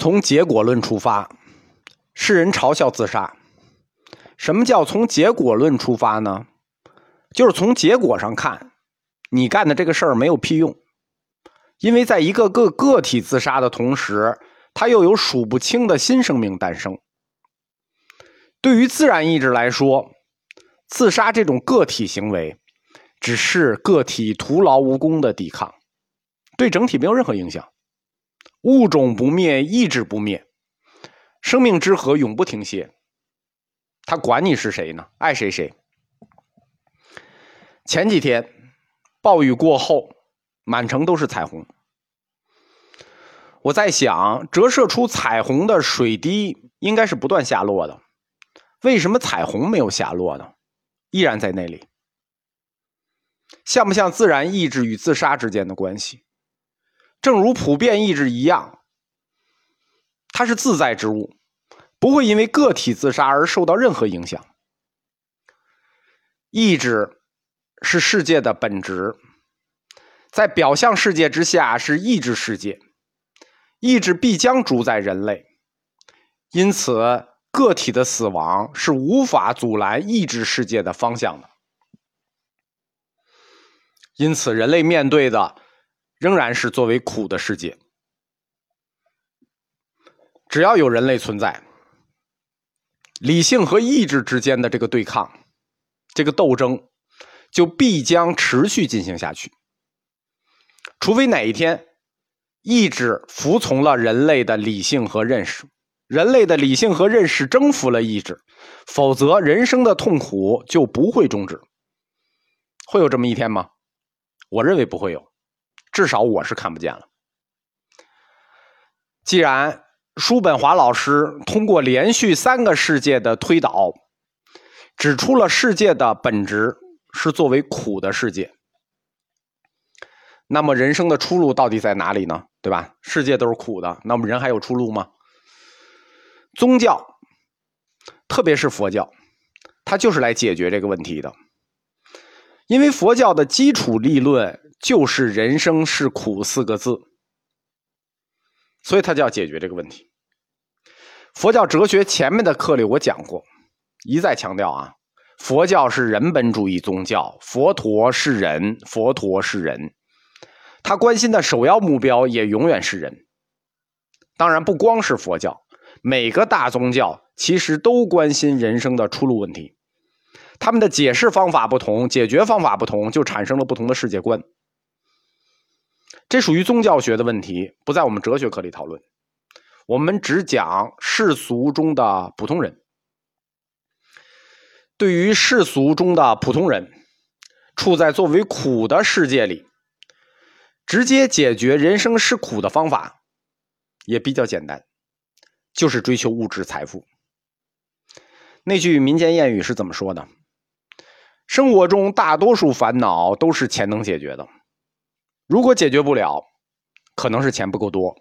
从结果论出发，世人嘲笑自杀。什么叫从结果论出发呢？就是从结果上看，你干的这个事儿没有屁用，因为在一个个个体自杀的同时，它又有数不清的新生命诞生。对于自然意志来说，自杀这种个体行为，只是个体徒劳无功的抵抗，对整体没有任何影响。物种不灭，意志不灭，生命之河永不停歇。他管你是谁呢？爱谁谁。前几天暴雨过后，满城都是彩虹。我在想，折射出彩虹的水滴应该是不断下落的。为什么彩虹没有下落呢？依然在那里。像不像自然意志与自杀之间的关系？正如普遍意志一样，它是自在之物，不会因为个体自杀而受到任何影响。意志是世界的本质，在表象世界之下是意志世界，意志必将主宰人类，因此个体的死亡是无法阻拦意志世界的方向的。因此，人类面对的。仍然是作为苦的世界。只要有人类存在，理性和意志之间的这个对抗、这个斗争，就必将持续进行下去。除非哪一天，意志服从了人类的理性和认识，人类的理性和认识征服了意志，否则人生的痛苦就不会终止。会有这么一天吗？我认为不会有。至少我是看不见了。既然叔本华老师通过连续三个世界的推导，指出了世界的本质是作为苦的世界，那么人生的出路到底在哪里呢？对吧？世界都是苦的，那么人还有出路吗？宗教，特别是佛教，它就是来解决这个问题的，因为佛教的基础立论。就是“人生是苦”四个字，所以他就要解决这个问题。佛教哲学前面的课里我讲过，一再强调啊，佛教是人本主义宗教，佛陀是人，佛陀是人，他关心的首要目标也永远是人。当然，不光是佛教，每个大宗教其实都关心人生的出路问题，他们的解释方法不同，解决方法不同，就产生了不同的世界观。这属于宗教学的问题，不在我们哲学课里讨论。我们只讲世俗中的普通人。对于世俗中的普通人，处在作为苦的世界里，直接解决人生是苦的方法也比较简单，就是追求物质财富。那句民间谚语是怎么说的？生活中大多数烦恼都是钱能解决的。如果解决不了，可能是钱不够多。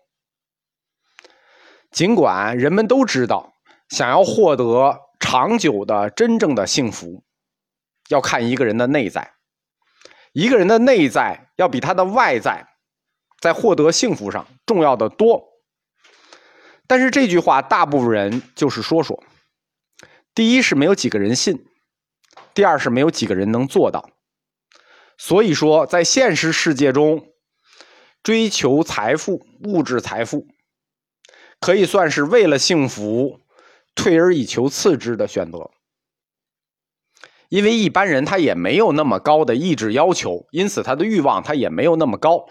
尽管人们都知道，想要获得长久的真正的幸福，要看一个人的内在。一个人的内在要比他的外在，在获得幸福上重要的多。但是这句话，大部分人就是说说。第一是没有几个人信，第二是没有几个人能做到。所以说，在现实世界中，追求财富、物质财富，可以算是为了幸福，退而以求次之的选择。因为一般人他也没有那么高的意志要求，因此他的欲望他也没有那么高。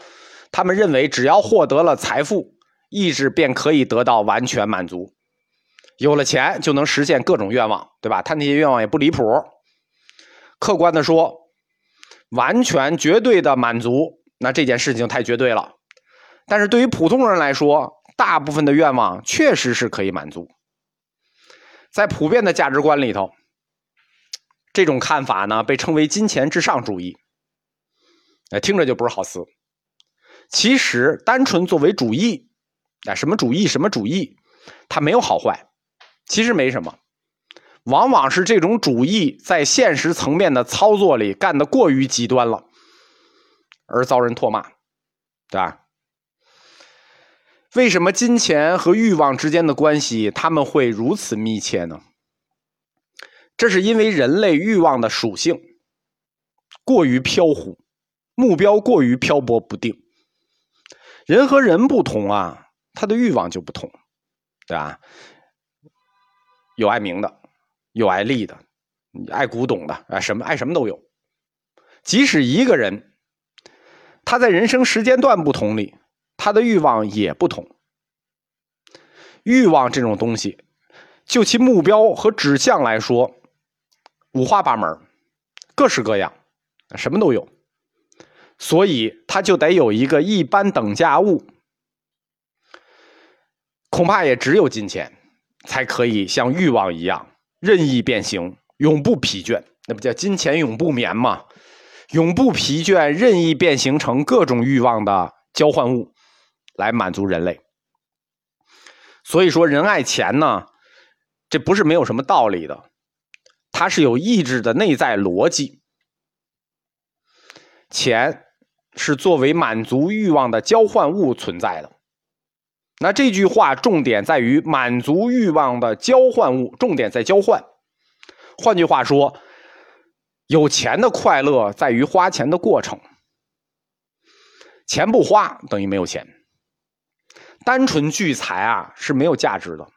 他们认为，只要获得了财富，意志便可以得到完全满足。有了钱，就能实现各种愿望，对吧？他那些愿望也不离谱。客观的说。完全绝对的满足，那这件事情太绝对了。但是对于普通人来说，大部分的愿望确实是可以满足。在普遍的价值观里头，这种看法呢被称为“金钱至上主义”。哎，听着就不是好词。其实，单纯作为主义，啊，什么主义什么主义，它没有好坏，其实没什么。往往是这种主义在现实层面的操作里干得过于极端了，而遭人唾骂，对吧？为什么金钱和欲望之间的关系他们会如此密切呢？这是因为人类欲望的属性过于飘忽，目标过于漂泊不定。人和人不同啊，他的欲望就不同，对吧？有爱名的，有爱丽的，你爱古董的啊，什么爱什么都有。即使一个人，他在人生时间段不同里。他的欲望也不同，欲望这种东西，就其目标和指向来说，五花八门，各式各样，什么都有，所以他就得有一个一般等价物，恐怕也只有金钱，才可以像欲望一样任意变形，永不疲倦。那不叫金钱永不眠吗？永不疲倦，任意变形成各种欲望的交换物。来满足人类，所以说人爱钱呢，这不是没有什么道理的，它是有意志的内在逻辑。钱是作为满足欲望的交换物存在的，那这句话重点在于满足欲望的交换物，重点在交换。换句话说，有钱的快乐在于花钱的过程，钱不花等于没有钱。单纯聚财啊是没有价值的，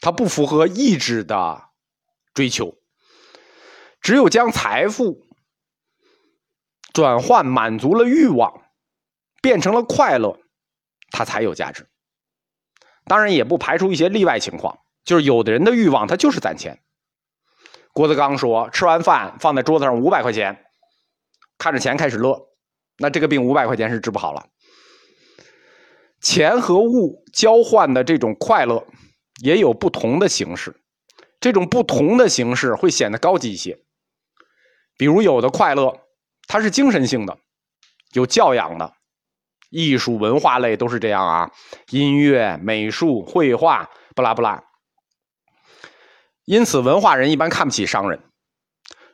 它不符合意志的追求。只有将财富转换满足了欲望，变成了快乐，它才有价值。当然，也不排除一些例外情况，就是有的人的欲望他就是攒钱。郭德纲说：“吃完饭放在桌子上五百块钱，看着钱开始乐，那这个病五百块钱是治不好了。”钱和物交换的这种快乐，也有不同的形式。这种不同的形式会显得高级一些。比如，有的快乐它是精神性的，有教养的，艺术文化类都是这样啊。音乐、美术、绘画，不拉不拉。因此，文化人一般看不起商人，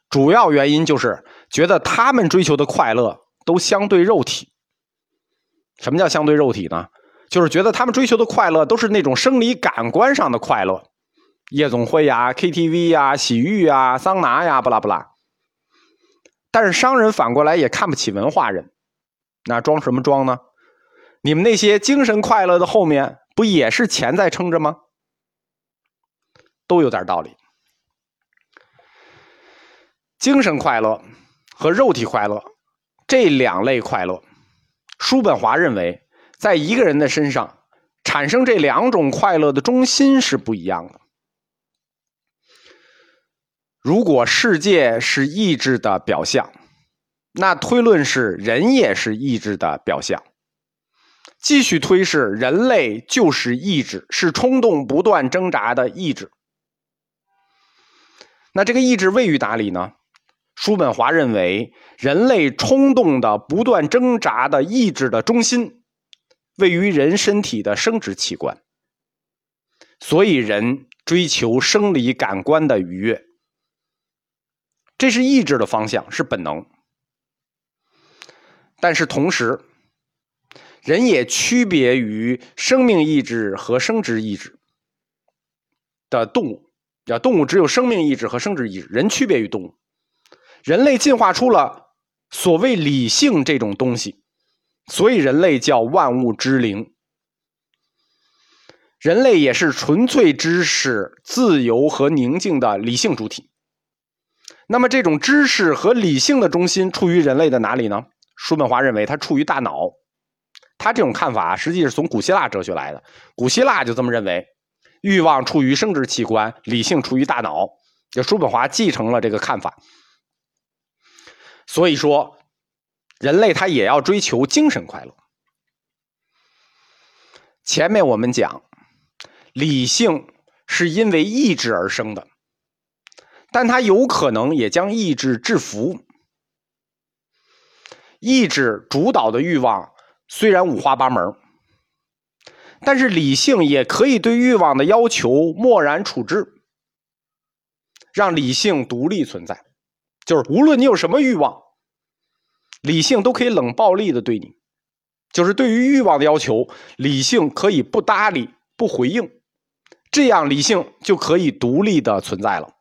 主要原因就是觉得他们追求的快乐都相对肉体。什么叫相对肉体呢？就是觉得他们追求的快乐都是那种生理感官上的快乐，夜总会呀、KTV 呀、洗浴呀、桑拿呀，不拉不拉。但是商人反过来也看不起文化人，那装什么装呢？你们那些精神快乐的后面不也是钱在撑着吗？都有点道理。精神快乐和肉体快乐这两类快乐，叔本华认为。在一个人的身上产生这两种快乐的中心是不一样的。如果世界是意志的表象，那推论是人也是意志的表象。继续推是人类就是意志，是冲动不断挣扎的意志。那这个意志位于哪里呢？叔本华认为，人类冲动的不断挣扎的意志的中心。位于人身体的生殖器官，所以人追求生理感官的愉悦，这是意志的方向，是本能。但是同时，人也区别于生命意志和生殖意志的动物。要动物只有生命意志和生殖意志，人区别于动物。人类进化出了所谓理性这种东西。所以，人类叫万物之灵。人类也是纯粹知识、自由和宁静的理性主体。那么，这种知识和理性的中心处于人类的哪里呢？叔本华认为它处于大脑。他这种看法实际是从古希腊哲学来的。古希腊就这么认为：欲望处于生殖器官，理性处于大脑。就叔本华继承了这个看法。所以说。人类他也要追求精神快乐。前面我们讲，理性是因为意志而生的，但它有可能也将意志制服。意志主导的欲望虽然五花八门，但是理性也可以对欲望的要求漠然处置，让理性独立存在。就是无论你有什么欲望。理性都可以冷暴力的对你，就是对于欲望的要求，理性可以不搭理、不回应，这样理性就可以独立的存在了。